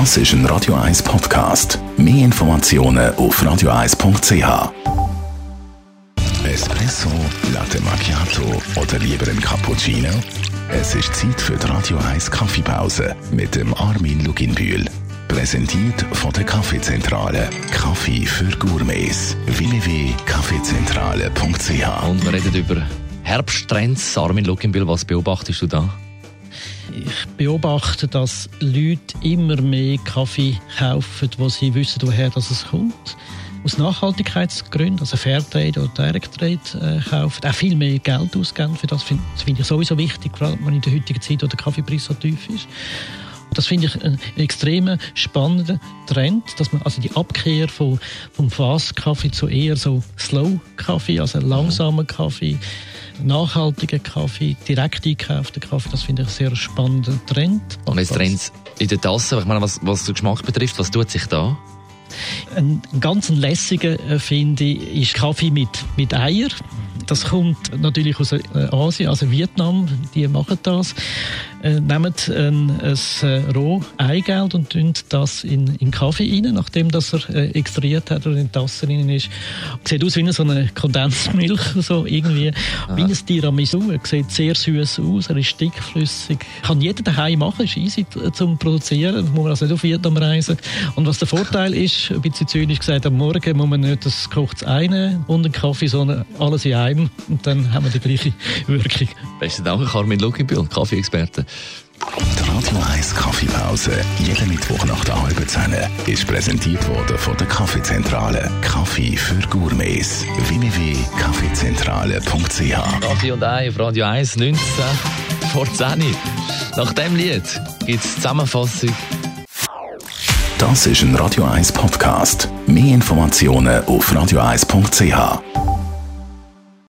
Das ist ein Radio 1 Podcast. Mehr Informationen auf radio1.ch. Espresso, Latte Macchiato oder lieber ein Cappuccino? Es ist Zeit für die Radio 1 Kaffeepause mit dem Armin Luginbühl. Präsentiert von der Kaffeezentrale. Kaffee für Gourmets. www.kaffeezentrale.ch Und wir reden über Herbsttrends. Armin Luckenbühl, was beobachtest du da? Ich beobachte, dass Leute immer mehr Kaffee kaufen, wo sie wissen, woher das kommt. Aus Nachhaltigkeitsgründen, also Fairtrade oder Directtrade äh, kaufen, auch viel mehr Geld ausgeben für das. Find, finde ich sowieso wichtig, allem in der heutigen Zeit, wo der Kaffeepreis so tief ist. Das finde ich einen extrem spannenden Trend, dass man also die Abkehr von, vom Fast-Kaffee zu eher so Slow-Kaffee, also langsamer Kaffee, nachhaltiger Kaffee, direkt eingekaufter Kaffee, das finde ich einen sehr spannenden Trend. Und jetzt Trends in der Tasse, ich meine, was, was den Geschmack betrifft, was tut sich da? Ein ganz lässiger, äh, finde ich, ist Kaffee mit, mit Eier. Das kommt natürlich aus äh, Asien, also Vietnam, die machen das. Äh, nehmen ein, ein äh, Roh-Eigelb und tun das in, in Kaffee rein, nachdem das er äh, extrahiert hat oder in die Tasse rein ist. Sieht aus wie so eine Kondensmilch, so irgendwie. Aha. Wie ein Tiramisu. Er sieht sehr süß aus, er ist dickflüssig. Kann jeder daheim machen, ist easy zum Produzieren. Muss man also nicht auf Vietnam reisen. Und was der Vorteil ist, ein bisschen zynisch gesagt, am Morgen muss man nicht das kocht eine und den Kaffee, sondern alles in einem. Und dann haben wir die gleiche Wirkung. Besten Dank, Carmen Luckenbühl, Kaffee-Experte. Die Radio 1 Kaffeepause, jeden Mittwoch nach der halben Zehn, ist präsentiert worden von der Kaffeezentrale. Kaffee für Gourmets. www.kaffeezentrale.ch Kaffee und Ei auf Radio 1, 19 vor 10. Nach dem Lied gibt es Zusammenfassung. Das ist ein Radio 1 Podcast. Mehr Informationen auf radio1.ch.